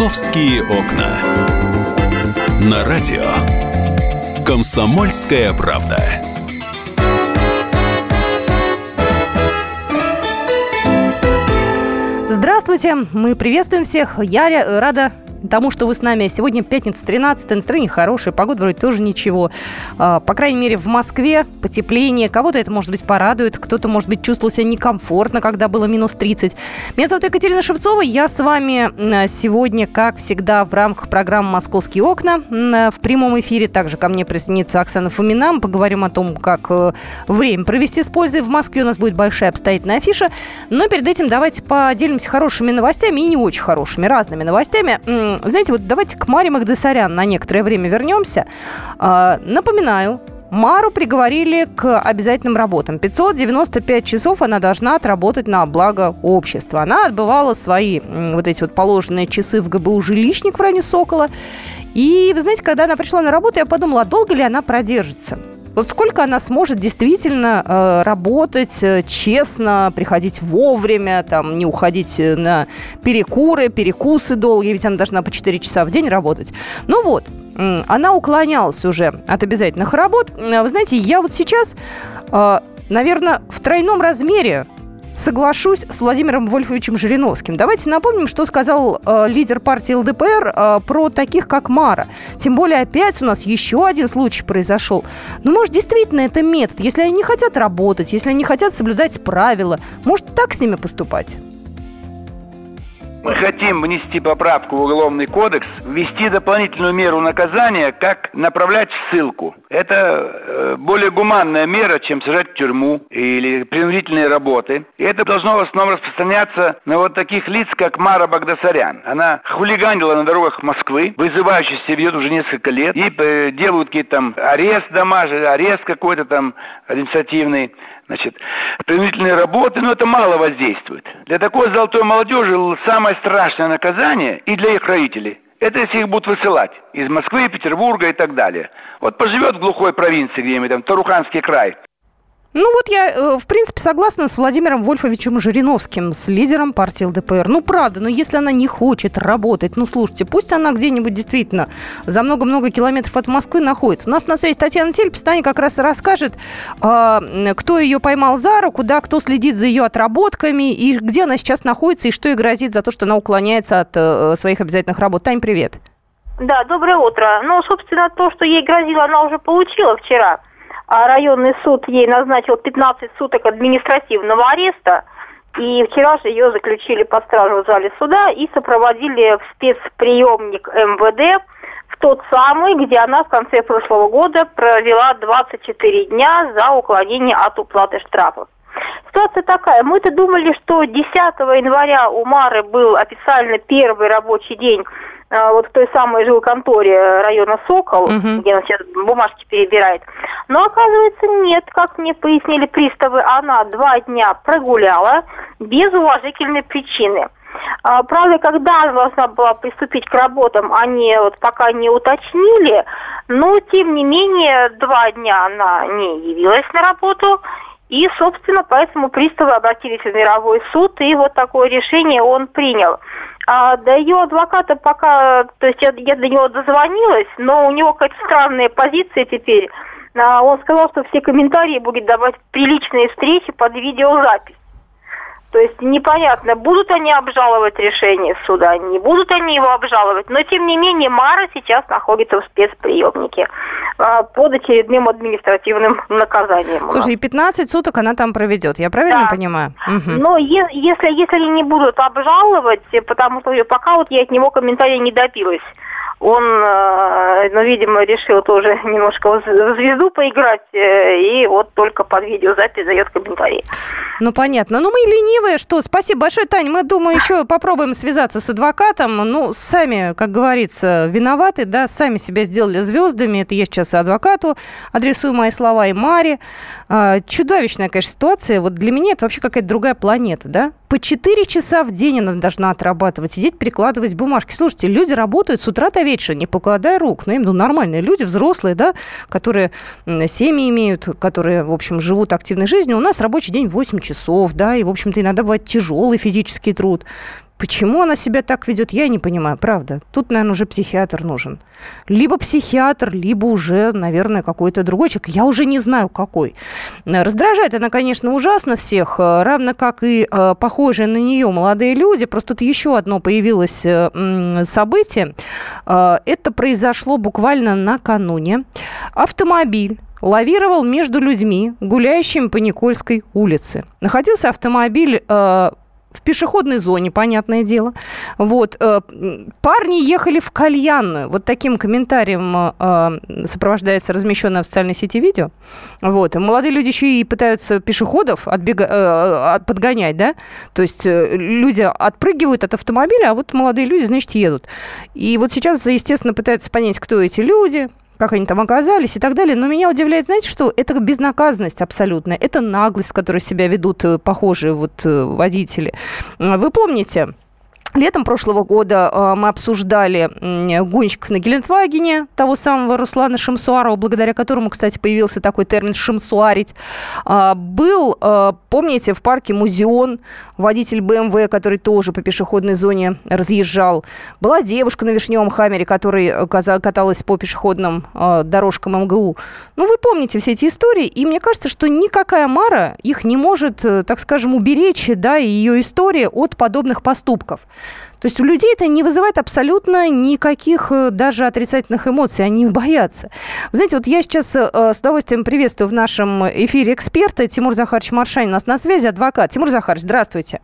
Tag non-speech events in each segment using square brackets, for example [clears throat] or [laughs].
«Московские окна». На радио «Комсомольская правда». Здравствуйте, мы приветствуем всех. Я рада тому, что вы с нами. Сегодня пятница 13 настроение хорошее, погода вроде тоже ничего. А, по крайней мере, в Москве потепление. Кого-то это, может быть, порадует, кто-то, может быть, чувствовал себя некомфортно, когда было минус 30. Меня зовут Екатерина Шевцова. Я с вами сегодня, как всегда, в рамках программы «Московские окна» в прямом эфире. Также ко мне присоединится Оксана Фомина. Мы поговорим о том, как э, время провести с пользой. В Москве у нас будет большая обстоятельная афиша. Но перед этим давайте поделимся хорошими новостями и не очень хорошими, разными новостями знаете, вот давайте к Маре Магдасарян на некоторое время вернемся. А, напоминаю, Мару приговорили к обязательным работам. 595 часов она должна отработать на благо общества. Она отбывала свои вот эти вот положенные часы в ГБУ «Жилищник» в районе Сокола. И, вы знаете, когда она пришла на работу, я подумала, долго ли она продержится. Вот сколько она сможет действительно э, работать э, честно, приходить вовремя, там, не уходить э, на перекуры, перекусы долгие, ведь она должна по 4 часа в день работать. Ну вот, э, она уклонялась уже от обязательных работ. Вы знаете, я вот сейчас, э, наверное, в тройном размере соглашусь с Владимиром Вольфовичем Жириновским. Давайте напомним, что сказал э, лидер партии ЛДПР э, про таких, как Мара. Тем более опять у нас еще один случай произошел. Ну, может, действительно это метод. Если они не хотят работать, если они не хотят соблюдать правила, может, так с ними поступать? Мы хотим внести поправку в Уголовный кодекс, ввести дополнительную меру наказания, как направлять в ссылку. Это э, более гуманная мера, чем сажать в тюрьму или принудительные работы. И это должно в основном распространяться на вот таких лиц, как Мара Багдасарян. Она хулиганила на дорогах Москвы, вызывающе себя ведет уже несколько лет. И э, делают какие-то там арест домашний, арест какой-то там административный значит, принудительные работы, но это мало воздействует. Для такой золотой молодежи самое страшное наказание и для их родителей – это если их будут высылать из Москвы, Петербурга и так далее. Вот поживет в глухой провинции где-нибудь, там, Таруханский край, ну вот я, э, в принципе, согласна с Владимиром Вольфовичем Жириновским, с лидером партии ЛДПР. Ну, правда, но если она не хочет работать, ну, слушайте, пусть она где-нибудь действительно за много-много километров от Москвы находится. У нас на связи Татьяна Тельпс, Таня как раз расскажет, а, кто ее поймал за руку, да, кто следит за ее отработками, и где она сейчас находится, и что ей грозит за то, что она уклоняется от э, своих обязательных работ. Тань, привет. Да, доброе утро. Ну, собственно, то, что ей грозило, она уже получила вчера районный суд ей назначил 15 суток административного ареста. И вчера же ее заключили под стражу в зале суда и сопроводили в спецприемник МВД в тот самый, где она в конце прошлого года провела 24 дня за уклонение от уплаты штрафов. Ситуация такая. Мы-то думали, что 10 января у Мары был официально первый рабочий день а, вот в той самой жилконторе района Сокол, угу. где она сейчас бумажки перебирает. Но оказывается нет, как мне пояснили приставы, она два дня прогуляла без уважительной причины. А, правда, когда она должна была приступить к работам, они вот пока не уточнили, но тем не менее два дня она не явилась на работу, и, собственно, поэтому приставы обратились в мировой суд, и вот такое решение он принял. А до ее адвоката пока, то есть я, я до него дозвонилась, но у него какая-то странная позиция теперь. А он сказал, что все комментарии будет давать приличные встречи под видеозапись. То есть непонятно, будут они обжаловать решение суда, не будут они его обжаловать. Но тем не менее Мара сейчас находится в спецприемнике а, под очередным административным наказанием. Слушай, и 15 суток она там проведет, я правильно да. понимаю? Угу. Но е- если, если не будут обжаловать, потому что пока вот я от него комментария не добилась он, ну, видимо, решил тоже [laughs] немножко в звезду поиграть, э, и вот только под видеозапись дает комментарии. Ну, понятно. Ну, мы ленивые, что, спасибо большое, Таня. Мы, думаю, еще попробуем связаться с адвокатом. Ну, сами, как говорится, виноваты, да, сами себя сделали звездами. Это я сейчас адвокату адресую мои слова и Маре. А, чудовищная, конечно, ситуация. Вот для меня это вообще какая-то другая планета, да? По 4 часа в день она должна отрабатывать, сидеть, перекладывать бумажки. Слушайте, люди работают с утра до вечера, не покладая рук. Ну, им ну, нормальные люди, взрослые, да, которые семьи имеют, которые, в общем, живут активной жизнью. У нас рабочий день 8 часов, да, и, в общем-то, иногда бывает тяжелый физический труд. Почему она себя так ведет, я не понимаю, правда. Тут, наверное, уже психиатр нужен. Либо психиатр, либо уже, наверное, какой-то другой человек. Я уже не знаю, какой. Раздражает она, конечно, ужасно всех, э, равно как и э, похожие на нее молодые люди. Просто тут еще одно появилось э, событие. Это произошло буквально накануне. Автомобиль лавировал между людьми, гуляющими по Никольской улице. Находился автомобиль в пешеходной зоне, понятное дело. Вот. Э, парни ехали в кальянную. Вот таким комментарием э, сопровождается размещенное в социальной сети видео. Вот. молодые люди еще и пытаются пешеходов отбега... Э, подгонять, да? То есть люди отпрыгивают от автомобиля, а вот молодые люди, значит, едут. И вот сейчас, естественно, пытаются понять, кто эти люди, как они там оказались и так далее. Но меня удивляет, знаете, что это безнаказанность абсолютная. Это наглость, с которой себя ведут э, похожие вот э, водители. Вы помните, Летом прошлого года э, мы обсуждали гонщиков на Гелендвагене, того самого Руслана Шимсуарова, благодаря которому, кстати, появился такой термин «шимсуарить». А, был, э, помните, в парке Музеон водитель БМВ, который тоже по пешеходной зоне разъезжал. Была девушка на Вишневом Хаммере, которая каталась по пешеходным э, дорожкам МГУ. Ну, вы помните все эти истории, и мне кажется, что никакая Мара их не может, так скажем, уберечь, да, и ее история от подобных поступков. То есть у людей это не вызывает абсолютно никаких э, даже отрицательных эмоций, они боятся. Вы знаете, вот я сейчас э, с удовольствием приветствую в нашем эфире эксперта Тимур Захарович Маршанин, у нас на связи, адвокат. Тимур Захарович, здравствуйте.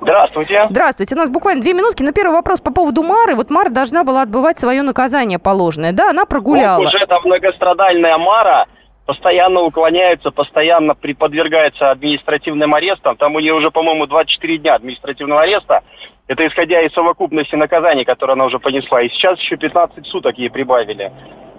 Здравствуйте. Здравствуйте. У нас буквально две минутки. Но первый вопрос по поводу Мары. Вот Мара должна была отбывать свое наказание положенное. Да, она прогуляла. Ох, уже там многострадальная Мара постоянно уклоняется, постоянно подвергается административным арестам. Там у нее уже, по-моему, 24 дня административного ареста. Это исходя из совокупности наказаний, которые она уже понесла. И сейчас еще 15 суток ей прибавили.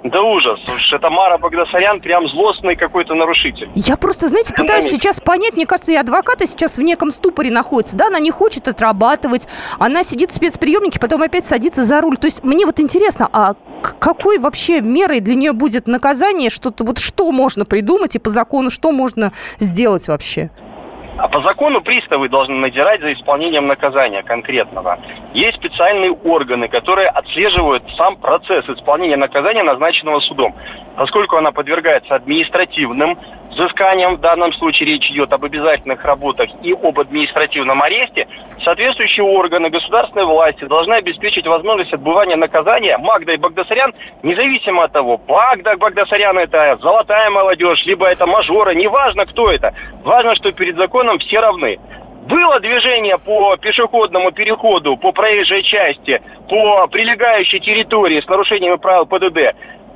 Да ужас. Уж это Мара Багдасарян прям злостный какой-то нарушитель. Я просто, знаете, пытаюсь сейчас понять, мне кажется, и адвокаты сейчас в неком ступоре находятся. Да, она не хочет отрабатывать, она сидит в спецприемнике, потом опять садится за руль. То есть мне вот интересно, а какой вообще мерой для нее будет наказание? Что-то вот что можно придумать и по закону что можно сделать вообще? А по закону приставы должны надирать за исполнением наказания конкретного. Есть специальные органы, которые отслеживают сам процесс исполнения наказания, назначенного судом. Поскольку она подвергается административным взысканием, в данном случае речь идет об обязательных работах и об административном аресте, соответствующие органы государственной власти должны обеспечить возможность отбывания наказания Магда и Багдасарян, независимо от того, Магда Багдасарян это золотая молодежь, либо это мажоры, неважно кто это. Важно, что перед законом все равны. Было движение по пешеходному переходу, по проезжей части, по прилегающей территории с нарушениями правил ПДД.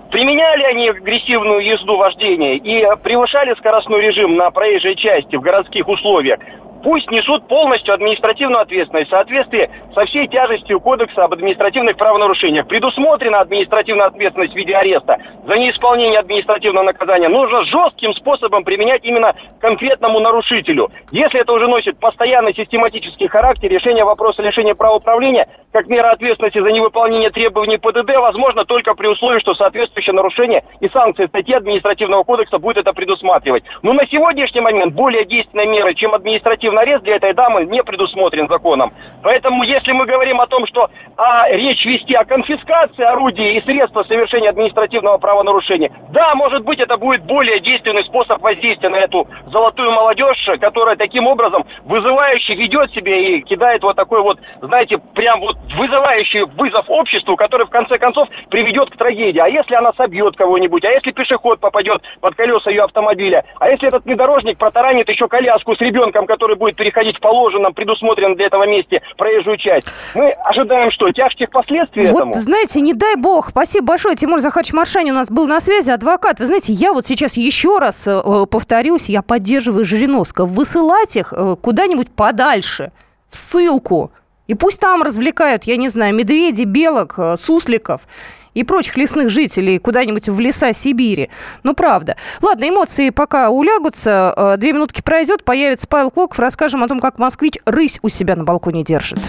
Применяли они агрессивную езду вождения и превышали скоростной режим на проезжей части в городских условиях пусть несут полностью административную ответственность в соответствии со всей тяжестью Кодекса об административных правонарушениях. Предусмотрена административная ответственность в виде ареста за неисполнение административного наказания. Нужно жестким способом применять именно конкретному нарушителю. Если это уже носит постоянный систематический характер, решение вопроса лишения права управления как мера ответственности за невыполнение требований ПДД возможно только при условии, что соответствующее нарушение и санкции статьи административного кодекса будет это предусматривать. Но на сегодняшний момент более действенной мерой, чем административный арест для этой дамы не предусмотрен законом. Поэтому, если мы говорим о том, что а, речь вести о конфискации орудий и средства совершения административного правонарушения, да, может быть, это будет более действенный способ воздействия на эту золотую молодежь, которая таким образом вызывающе ведет себя и кидает вот такой вот, знаете, прям вот вызывающий вызов обществу, который в конце концов приведет к трагедии. А если она собьет кого-нибудь, а если пешеход попадет под колеса ее автомобиля, а если этот внедорожник протаранит еще коляску с ребенком, который будет будет переходить в положенном, предусмотренном для этого месте проезжую часть. Мы ожидаем что? Тяжких последствий вот, этому? знаете, не дай бог. Спасибо большое. Тимур Захарович Маршани у нас был на связи, адвокат. Вы знаете, я вот сейчас еще раз э, повторюсь, я поддерживаю Жириновского. Высылать их э, куда-нибудь подальше, в ссылку. И пусть там развлекают, я не знаю, медведей, белок, э, сусликов и прочих лесных жителей куда-нибудь в леса Сибири. Ну, правда. Ладно, эмоции пока улягутся. Э, две минутки пройдет, появится Павел Клоков. Расскажем о том, как москвич рысь у себя на балконе держит.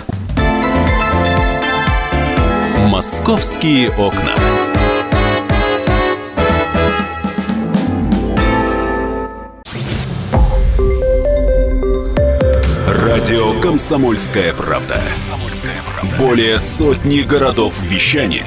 «Московские окна». Радио «Комсомольская правда». Более сотни городов вещания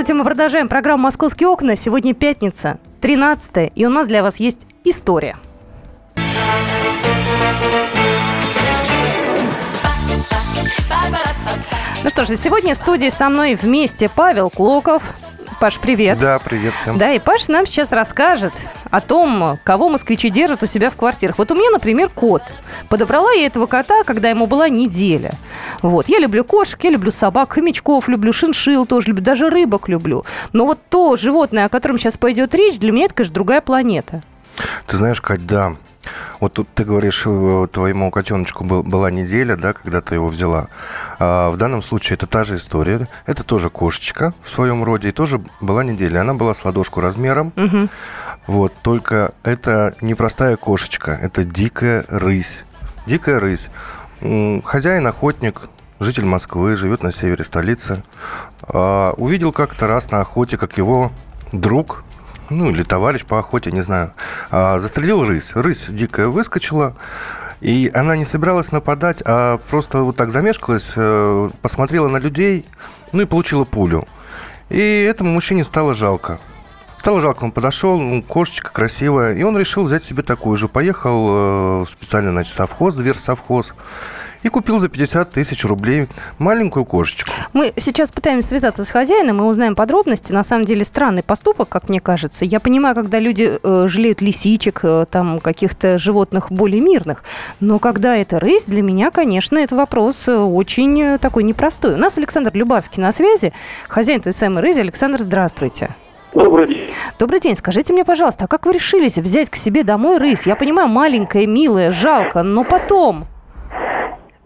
Здравствуйте, мы продолжаем программу «Московские окна». Сегодня пятница, 13 и у нас для вас есть история. Ну что ж, сегодня в студии со мной вместе Павел Клоков. Паш, привет. Да, привет всем. Да, и Паш нам сейчас расскажет о том, кого москвичи держат у себя в квартирах. Вот у меня, например, кот. Подобрала я этого кота, когда ему была неделя. Вот. Я люблю кошек, я люблю собак, хомячков, люблю шиншил тоже люблю, даже рыбок люблю. Но вот то животное, о котором сейчас пойдет речь, для меня это, конечно, другая планета. Ты знаешь, Кать, да. Вот тут ты говоришь, э, твоему котеночку был, была неделя, да, когда ты его взяла. А в данном случае это та же история. Это тоже кошечка в своем роде, и тоже была неделя. Она была с ладошку размером. Угу. Вот, только это не простая кошечка, это дикая рысь. Дикая рысь. Хозяин, охотник, житель Москвы, живет на севере столицы. А, увидел как-то раз на охоте, как его друг, ну или товарищ по охоте, не знаю, а, застрелил рысь. Рысь дикая выскочила, и она не собиралась нападать, а просто вот так замешкалась, э, посмотрела на людей, ну и получила пулю. И этому мужчине стало жалко. Стало жалко, он подошел, ну, кошечка красивая, и он решил взять себе такую же. Поехал э, специально, значит, совхоз, зверсовхоз, и купил за 50 тысяч рублей маленькую кошечку. Мы сейчас пытаемся связаться с хозяином и узнаем подробности. На самом деле странный поступок, как мне кажется. Я понимаю, когда люди э, жалеют лисичек, э, там каких-то животных более мирных. Но когда это рысь, для меня, конечно, это вопрос э, очень э, такой непростой. У нас Александр Любарский на связи, хозяин той самой рызи. Александр, здравствуйте. Добрый день. Добрый день. Скажите мне, пожалуйста, а как вы решились взять к себе домой рысь? Я понимаю, маленькая, милая, жалко, но потом...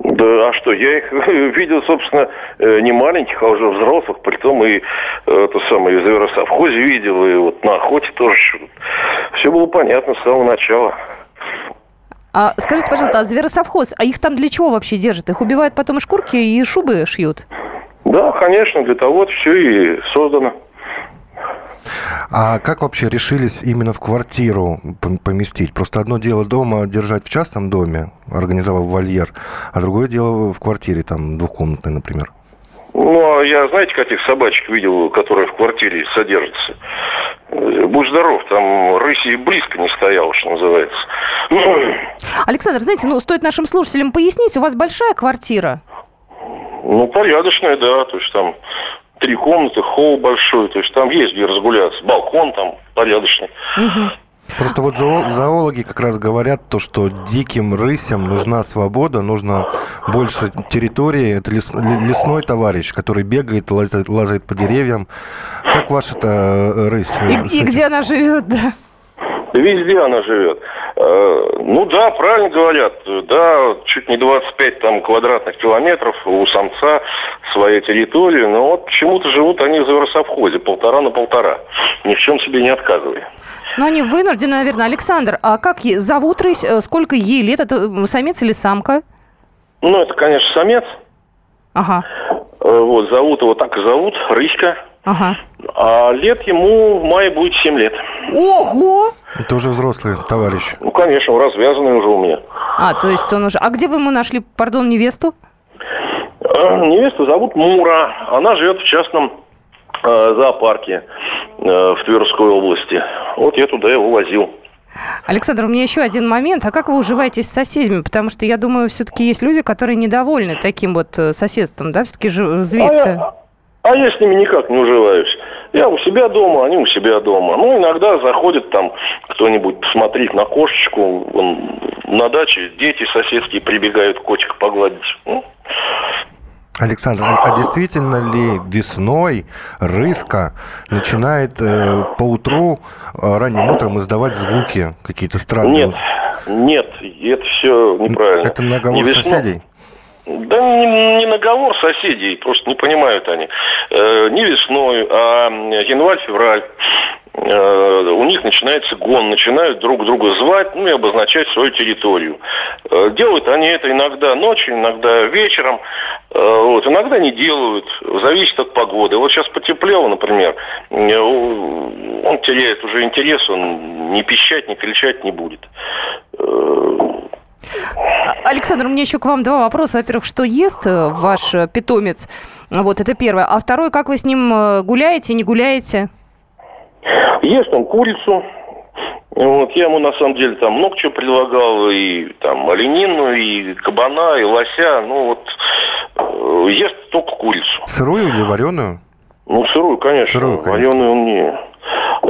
Да, а что, я их [laughs] видел, собственно, э, не маленьких, а уже взрослых, притом и это самое, в зверосовхозе видел, и вот на охоте тоже. Все было понятно с самого начала. А скажите, пожалуйста, а зверосовхоз, а их там для чего вообще держат? Их убивают потом и шкурки, и шубы шьют? Да, конечно, для того все и создано. А как вообще решились именно в квартиру пом- поместить? Просто одно дело дома держать в частном доме, организовав вольер, а другое дело в квартире, там, двухкомнатной, например. Ну, а я, знаете, каких собачек видел, которые в квартире содержатся? Э, Будь здоров, там рыси и близко не стоял, что называется. [clears throat] Александр, знаете, ну, стоит нашим слушателям пояснить, у вас большая квартира? Ну, порядочная, да. То есть там три комнаты, холл большой. То есть там есть где разгуляться. Балкон там порядочный. Просто вот зоо- зоологи как раз говорят то, что диким рысям нужна свобода, нужно больше территории. Это лес- лесной товарищ, который бегает, лазает, лазает по деревьям. Как ваша-то э, рысь? э, И, и где она живет, да? Везде она живет. Э, Ну да, правильно говорят. Да, чуть не 25 там квадратных километров у самца своя территория. Но вот почему-то живут они в зверосовхозе. Полтора на полтора. Ни в чем себе не отказывая. Ну, они вынуждены, наверное. Александр, а как зовут рысь? Э, Сколько ей лет? Это м, самец или самка? Ну, это, конечно, самец. Ага, Э, Вот, зовут его так и зовут. Рыська. Ага. А лет ему в мае будет 7 лет. Ого! Это уже взрослый товарищ. Ну, конечно, он развязанный уже у меня. А, то есть он уже... А где вы ему нашли, пардон, невесту? Э, Невесту зовут Мура. Она живет в частном э, зоопарке э, в Тверской области. Вот я туда его возил. Александр, у меня еще один момент. А как вы уживаетесь с соседями? Потому что я думаю, все-таки есть люди, которые недовольны таким вот э, соседством, да? Все-таки же А зверь-то... а я с ними никак не уживаюсь. Я у себя дома, они у себя дома. Ну, иногда заходит там кто-нибудь посмотреть на кошечку. Вон на даче дети соседские прибегают котика погладить. Ну, Александр, а, а действительно ли весной рыска начинает э, по утру, э, ранним утром издавать звуки какие-то странные? нет, нет, это все неправильно. Это наговор Не весной. соседей? Да не, не наговор соседей, просто не понимают они. Э, не весной, а январь-февраль. Э, у них начинается гон, начинают друг друга звать, ну и обозначать свою территорию. Э, делают они это иногда ночью, иногда вечером, э, вот, иногда не делают, зависит от погоды. Вот сейчас потеплело, например, он теряет уже интерес, он ни пищать, ни кричать не будет. Александр, у меня еще к вам два вопроса. Во-первых, что ест ваш питомец? Вот, это первое. А второе, как вы с ним гуляете, не гуляете? Ест он курицу. Вот, я ему на самом деле там много чего предлагал, и там оленину, и кабана, и лося. Ну вот э, ест только курицу. Сырую или вареную? Ну, сырую, конечно. Сырую, конечно. Вареную он не.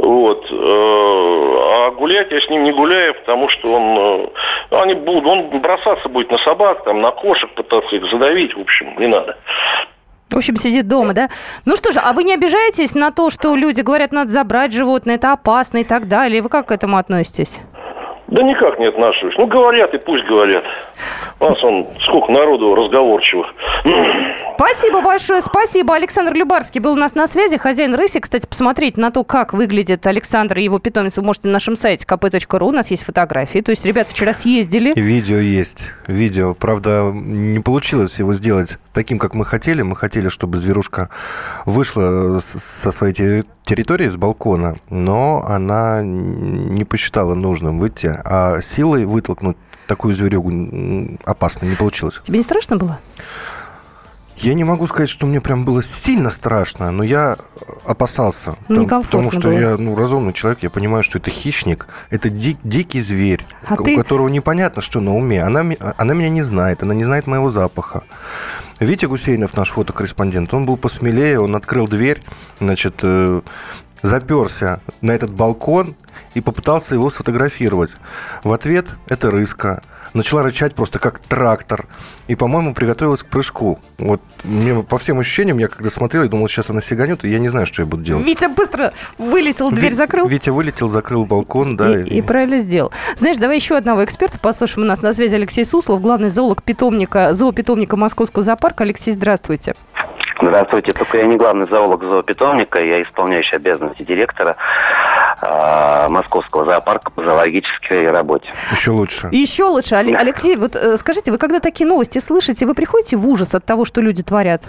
Вот. Э, а гулять я с ним не гуляю, потому что он, э, они будут, он бросаться будет на собак, там, на кошек, пытаться их задавить, в общем, не надо. В общем, сидит дома, да? Ну что же, а вы не обижаетесь на то, что люди говорят, надо забрать животное, это опасно и так далее? Вы как к этому относитесь? Да никак не отношусь. Ну, говорят и пусть говорят. У нас он сколько народу разговорчивых. [clears throat] Спасибо большое, спасибо. Александр Любарский был у нас на связи, хозяин рыси. Кстати, посмотреть на то, как выглядит Александр и его питомец, вы можете на нашем сайте kp.ru, у нас есть фотографии. То есть ребята вчера съездили. Видео есть, видео. Правда, не получилось его сделать таким, как мы хотели. Мы хотели, чтобы зверушка вышла со своей территории, с балкона, но она не посчитала нужным выйти а силой вытолкнуть такую зверюгу опасно не получилось. Тебе не страшно было? Я не могу сказать, что мне прям было сильно страшно, но я опасался. Ну, там, потому что было. я ну, разумный человек, я понимаю, что это хищник, это ди- дикий зверь, а у ты... которого непонятно, что на уме. Она, она меня не знает, она не знает моего запаха. Витя Гусейнов, наш фотокорреспондент, он был посмелее, он открыл дверь, значит, э, заперся на этот балкон и попытался его сфотографировать. В ответ это рыска. Начала рычать просто как трактор. И, по-моему, приготовилась к прыжку. Вот мне по всем ощущениям, я когда смотрел, я думал, сейчас она сиганет, и я не знаю, что я буду делать. Витя быстро вылетел, дверь Ви- закрыл. Витя вылетел, закрыл балкон, да. И, и... и правильно сделал. Знаешь, давай еще одного эксперта послушаем. У нас на связи Алексей Суслов, главный зоолог питомника, зоопитомника Московского зоопарка. Алексей, здравствуйте. Здравствуйте. Только я не главный зоолог зоопитомника, я исполняющий обязанности директора э, Московского зоопарка по зоологической работе. Еще лучше. Еще лучше. Алексей, вот э, скажите, вы когда такие новости слышите, вы приходите в ужас от того, что люди творят?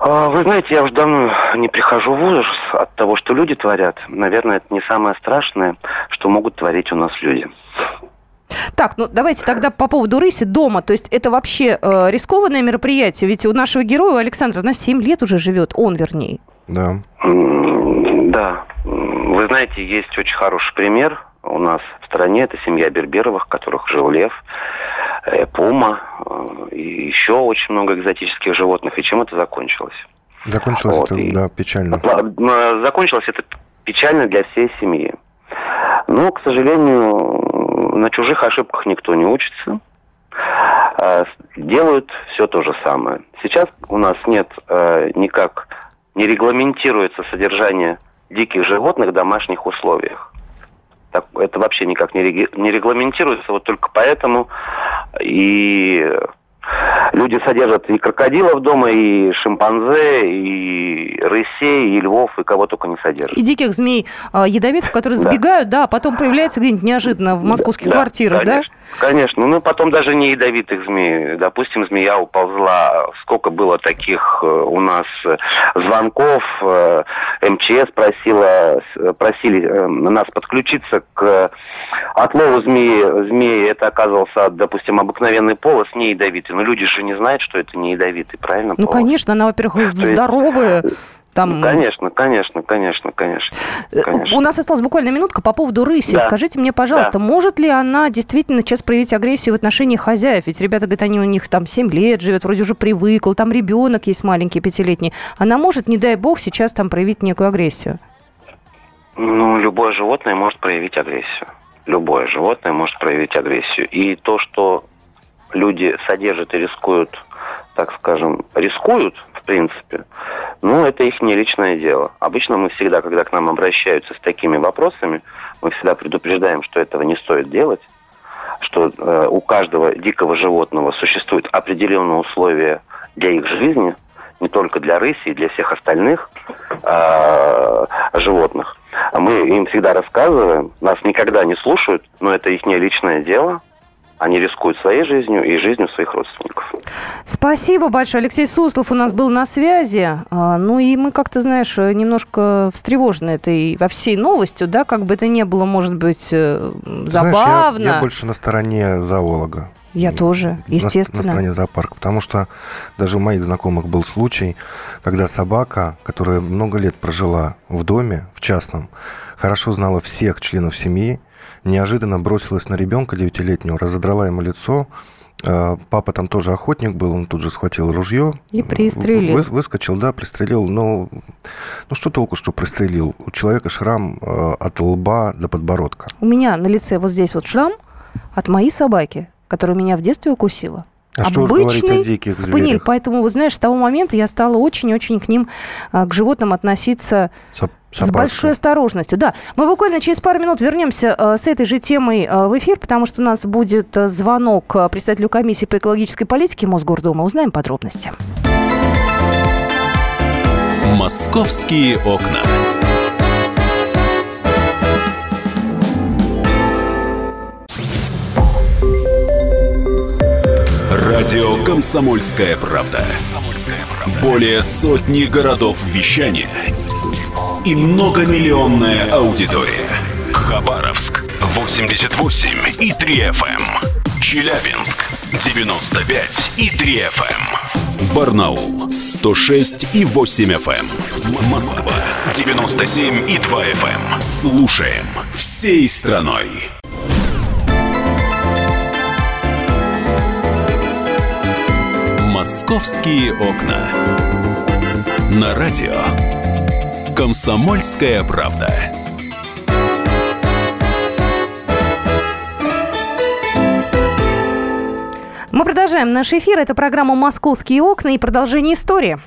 А, вы знаете, я уже давно не прихожу в ужас от того, что люди творят. Наверное, это не самое страшное, что могут творить у нас люди. Так, ну давайте тогда по поводу рыси дома. То есть это вообще э, рискованное мероприятие? Ведь у нашего героя, у Александра, на 7 лет уже живет, он вернее. Да. Да. Вы знаете, есть очень хороший пример у нас в стране. Это семья Берберовых, в которых жил лев, э, пума э, и еще очень много экзотических животных. И чем это закончилось? Закончилось вот, это, и... да, печально. Закончилось это печально для всей семьи. Но, к сожалению, на чужих ошибках никто не учится. А, делают все то же самое. Сейчас у нас нет э, никак, не регламентируется содержание диких животных в домашних условиях. Так, это вообще никак не регламентируется, вот только поэтому и Люди содержат и крокодилов дома, и шимпанзе, и рысей, и львов, и кого только не содержат. И диких змей э, ядовитых, которые да. сбегают, да, а потом появляются где-нибудь неожиданно в московских да, квартирах, конечно, да? Конечно. Ну, потом даже не ядовитых змей. Допустим, змея уползла. Сколько было таких э, у нас э, звонков. Э, МЧС просила, просили нас подключиться к отлову змеи. Змеи это оказывался, допустим, обыкновенный полос, не ядовитый. Но люди же не знают, что это не ядовитый, правильно? Ну, конечно, она, во-первых, здоровая. Там... Ну, конечно, конечно, конечно, конечно, э, конечно. У нас осталась буквально минутка по поводу рыси. Да. Скажите мне, пожалуйста, да. может ли она действительно сейчас проявить агрессию в отношении хозяев? Ведь ребята говорят, они у них там 7 лет живет, вроде уже привыкл, там ребенок есть маленький, пятилетний. Она может, не дай бог, сейчас там проявить некую агрессию? Ну, любое животное может проявить агрессию. Любое животное может проявить агрессию. И то, что люди содержат и рискуют, так скажем, рискуют, в принципе, ну, это их не личное дело. Обычно мы всегда, когда к нам обращаются с такими вопросами, мы всегда предупреждаем, что этого не стоит делать. что э, у каждого дикого животного существуют определенные условия для их жизни, не только для рыси, и для всех остальных э, животных. Мы им всегда рассказываем, нас никогда не слушают, но это их личное дело – они рискуют своей жизнью и жизнью своих родственников. Спасибо большое. Алексей Суслов у нас был на связи. А, ну и мы как-то, знаешь, немножко встревожены этой во всей новостью, да, как бы это ни было, может быть, э, забавно. Знаешь, я, я больше на стороне зоолога. Я тоже, естественно. На, на стороне зоопарка. Потому что даже у моих знакомых был случай, когда собака, которая много лет прожила в доме, в частном, хорошо знала всех членов семьи, неожиданно бросилась на ребенка девятилетнего, разодрала ему лицо. А, папа там тоже охотник был, он тут же схватил ружье. И пристрелил. Вы, выскочил, да, пристрелил. Но ну что толку, что пристрелил? У человека шрам а, от лба до подбородка. У меня на лице вот здесь вот шрам от моей собаки, которая меня в детстве укусила. А что Обычный о диких спаниель. Зверях? Поэтому, вот знаешь, с того момента я стала очень-очень к ним, а, к животным относиться С большой осторожностью, да. Мы буквально через пару минут вернемся э, с этой же темой э, в эфир, потому что у нас будет э, звонок председателю комиссии по экологической политике Мосгордума. Узнаем подробности. Московские окна. Радио «Комсомольская правда». Более сотни городов вещания – и многомиллионная аудитория. Хабаровск 88 и 3 FM. Эм. Челябинск 95 и 3 FM. Эм. Барнаул 106 и 8 FM. Эм. Москва 97 и 2 FM. Слушаем всей страной. Московские окна. На радио «Комсомольская правда». Мы продолжаем наш эфир. Это программа «Московские окна» и продолжение истории.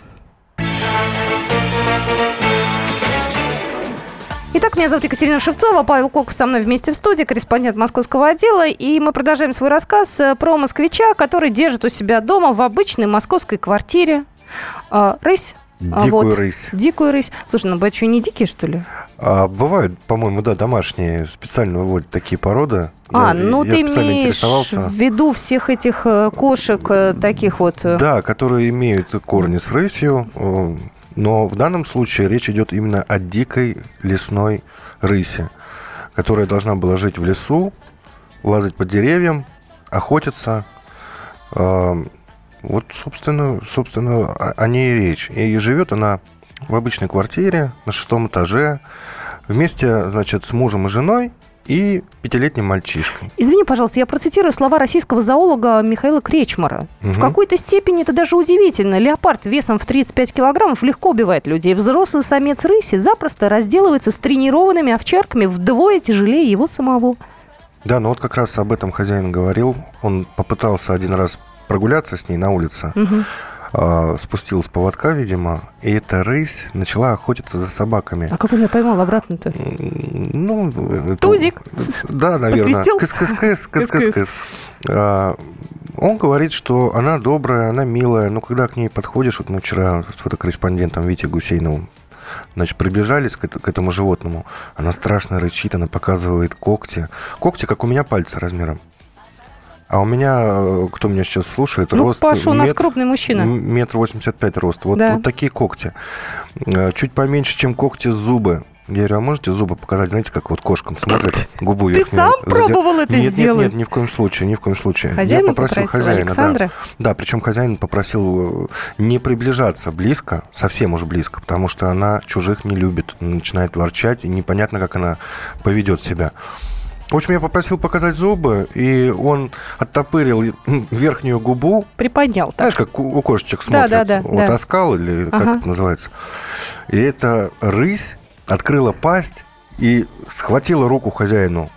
Итак, меня зовут Екатерина Шевцова, Павел Клоков со мной вместе в студии, корреспондент московского отдела. И мы продолжаем свой рассказ э, про москвича, который держит у себя дома в обычной московской квартире. Э, рысь Дикую вот. рысь. Дикую рысь. Слушай, ну что, не дикие, что ли? А, бывают, по-моему, да, домашние. Специально выводят такие породы. А, я, ну я ты имеешь в виду всех этих э, кошек э, таких вот... Э? Да, которые имеют корни с рысью. Но в данном случае речь идет именно о дикой лесной рысе, которая должна была жить в лесу, лазать по деревьям, охотиться, вот, собственно, собственно, о, ней и речь. И живет она в обычной квартире на шестом этаже вместе, значит, с мужем и женой и пятилетним мальчишкой. Извини, пожалуйста, я процитирую слова российского зоолога Михаила Кречмара. Угу. В какой-то степени это даже удивительно. Леопард весом в 35 килограммов легко убивает людей. Взрослый самец рыси запросто разделывается с тренированными овчарками вдвое тяжелее его самого. Да, ну вот как раз об этом хозяин говорил. Он попытался один раз прогуляться с ней на улице. Угу. Спустил с поводка, видимо, и эта рысь начала охотиться за собаками. А как он ее поймал обратно-то? Ну, Тузик? Да, наверное. Кыс-кыс-кыс, кыс-кыс-кыс. А, он говорит, что она добрая, она милая, но когда к ней подходишь, вот мы вчера с фотокорреспондентом Витей Гусейновым значит, приближались к, к этому животному, она страшно рычит, она показывает когти. Когти, как у меня пальцы размером. А у меня, э, кто меня сейчас слушает, ну, рост... Паша у нас мет... крупный мужчина. Метр восемьдесят пять рост. Вот, да. вот такие когти. Э, чуть поменьше, чем когти зубы. Я говорю, а можете зубы показать? Знаете, как вот кошкам смотрят губу Ты сам пробовал это нет, сделать? Нет, нет, ни в коем случае, ни в коем случае. Хозяин я попросил, попросил хозяина, Александра? Да. да, причем хозяин попросил э, не приближаться близко, совсем уж близко, потому что она чужих не любит, начинает ворчать, и непонятно, как она поведет себя. В общем, я попросил показать зубы, и он оттопырил [clears throat] верхнюю губу. Приподнял так. Знаешь, как у кошечек смотрят. Да, да, да. Вот да. оскал, или как ага. это называется. И эта рысь открыла пасть и схватила руку хозяину.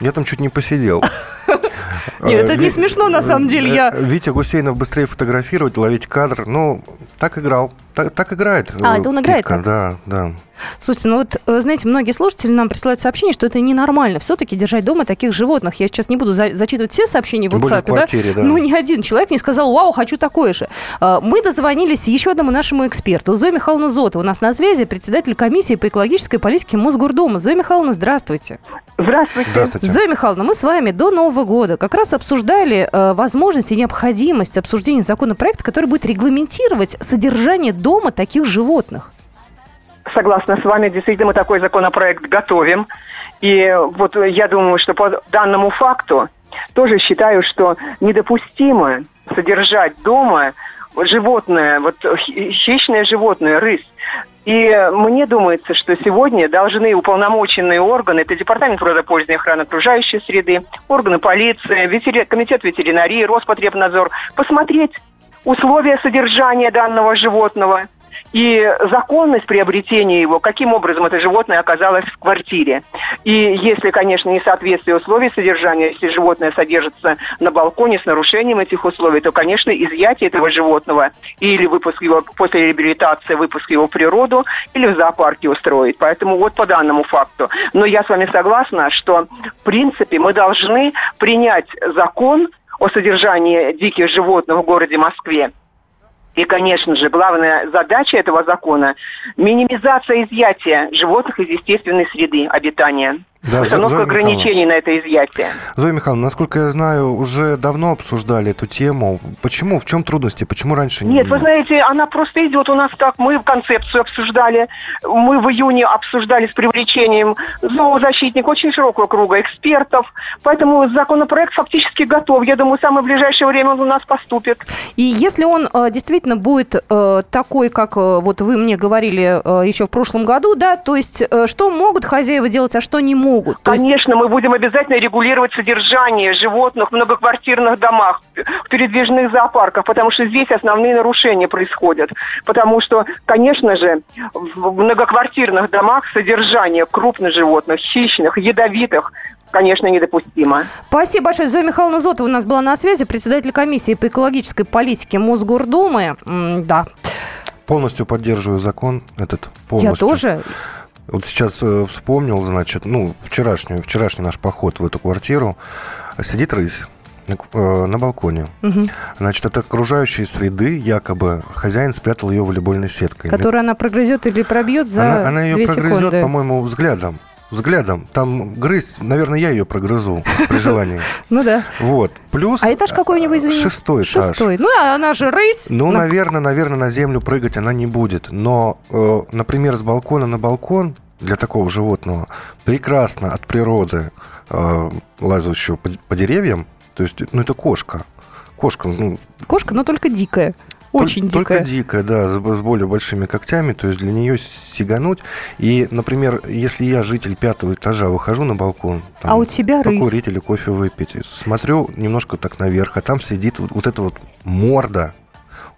Я там чуть не посидел. [laughs] Нет, это не смешно, на самом деле. Я... Витя Гусейнов быстрее фотографировать, ловить кадр. Ну, так играл. Так, так играет. А, это он играет киска, так? Да, да. Слушайте, ну вот, э, знаете, многие слушатели нам присылают сообщение, что это ненормально все-таки держать дома таких животных. Я сейчас не буду за- зачитывать все сообщения в более в WhatsApp, да? квартире, да. Ну, ни один человек не сказал, вау, хочу такое же. А, Мы дозвонились еще одному нашему эксперту, Зоя Михайловна Зотова. У нас на связи председатель комиссии по экологической политике Мосгордума. Зоя Михайловна, здравствуйте. Здравствуйте. Здравствуйте. Зоя Михайловна, мы с вами до Нового года как раз обсуждали э, возможность и необходимость обсуждения законопроекта, который будет регламентировать содержание дома таких животных. Согласна с вами, действительно, мы такой законопроект готовим. И вот я думаю, что по данному факту тоже считаю, что недопустимо содержать дома животное, вот хи- хищное животное, рысь. И мне думается, что сегодня должны уполномоченные органы, это Департамент природопользования и охраны окружающей среды, органы полиции, ветери- комитет ветеринарии, Роспотребнадзор, посмотреть условия содержания данного животного и законность приобретения его, каким образом это животное оказалось в квартире. И если, конечно, несоответствие условий содержания, если животное содержится на балконе с нарушением этих условий, то, конечно, изъятие этого животного или выпуск его после реабилитации, выпуск его в природу или в зоопарке устроить. Поэтому вот по данному факту. Но я с вами согласна, что, в принципе, мы должны принять закон о содержании диких животных в городе Москве. И, конечно же, главная задача этого закона – минимизация изъятия животных из естественной среды обитания. Да, Установка Зоя ограничений на это изъятие. Зоя Михайловна, насколько я знаю, уже давно обсуждали эту тему. Почему? В чем трудности? Почему раньше не Нет, вы знаете, она просто идет у нас так. Мы концепцию обсуждали. Мы в июне обсуждали с привлечением зоозащитников очень широкого круга экспертов. Поэтому законопроект фактически готов. Я думаю, в самое ближайшее время он у нас поступит. И если он э, действительно будет э, такой, как э, вот вы мне говорили э, еще в прошлом году, да, то есть э, что могут хозяева делать, а что не могут? То есть- Конечно, мы будем обязательно регулировать содержание животных в многоквартирных домах, в передвижных зоопарках, потому что здесь основные нарушения происходят. Потому что, конечно же, в многоквартирных домах содержание крупных животных, хищных, ядовитых, конечно, недопустимо. Спасибо большое. Зоя Михайловна Зотова у нас была на связи, председатель комиссии по экологической политике Мосгордумы. М, Да, Полностью поддерживаю закон этот. я Полностью. тоже. Вот сейчас э, вспомнил, значит, ну, вчерашний, вчерашний наш поход в эту квартиру. Сидит рысь на, э, балконе. Мгм. Значит, от окружающей среды якобы хозяин спрятал ее волейбольной сеткой. Которую она прогрызет или пробьет за она, она ее прогрызет, секунды. по-моему, взглядом. Взглядом. Там грызть, наверное, я ее прогрызу при желании. [laughs] Ну да. Вот. Плюс... А этаж какой у него, извини? Шестой этаж. Шестой. Ну, а она же рысь. Ну, На- наверное, наверное, на землю прыгать она не будет. Но, э, например, с балкона на балкон для такого животного прекрасно от природы э, лазающего по деревьям. То есть, ну, это кошка. Кошка, ну, Кошка, но только дикая. Очень Толь- дикая. Только дикая, да, с, с более большими когтями, то есть для нее сигануть. И, например, если я житель пятого этажа выхожу на балкон, А у тебя рысь. покурить или кофе выпить, смотрю немножко так наверх, а там сидит вот, вот эта вот морда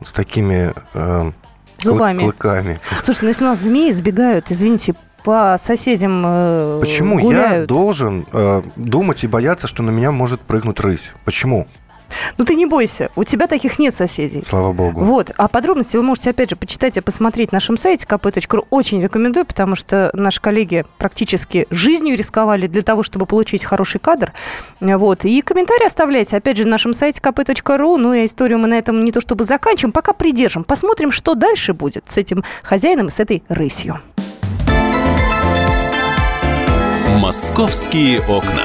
вот с такими э, Зубами. клыками. Слушай, ну если у нас змеи сбегают, извините, по соседям э, Почему я гуляют. должен э, думать и бояться, что на меня может прыгнуть рысь? Почему? Ну ты не бойся, у тебя таких нет соседей. Слава богу. Вот, а подробности вы можете, опять же, почитать и посмотреть на нашем сайте kp.ru. Очень рекомендую, потому что наши коллеги практически жизнью рисковали для того, чтобы получить хороший кадр. Вот, и комментарии оставляйте, опять же, на нашем сайте kp.ru. Ну и историю мы на этом не то чтобы заканчиваем, пока придержим. Посмотрим, что дальше будет с этим хозяином и с этой рысью. «Московские окна».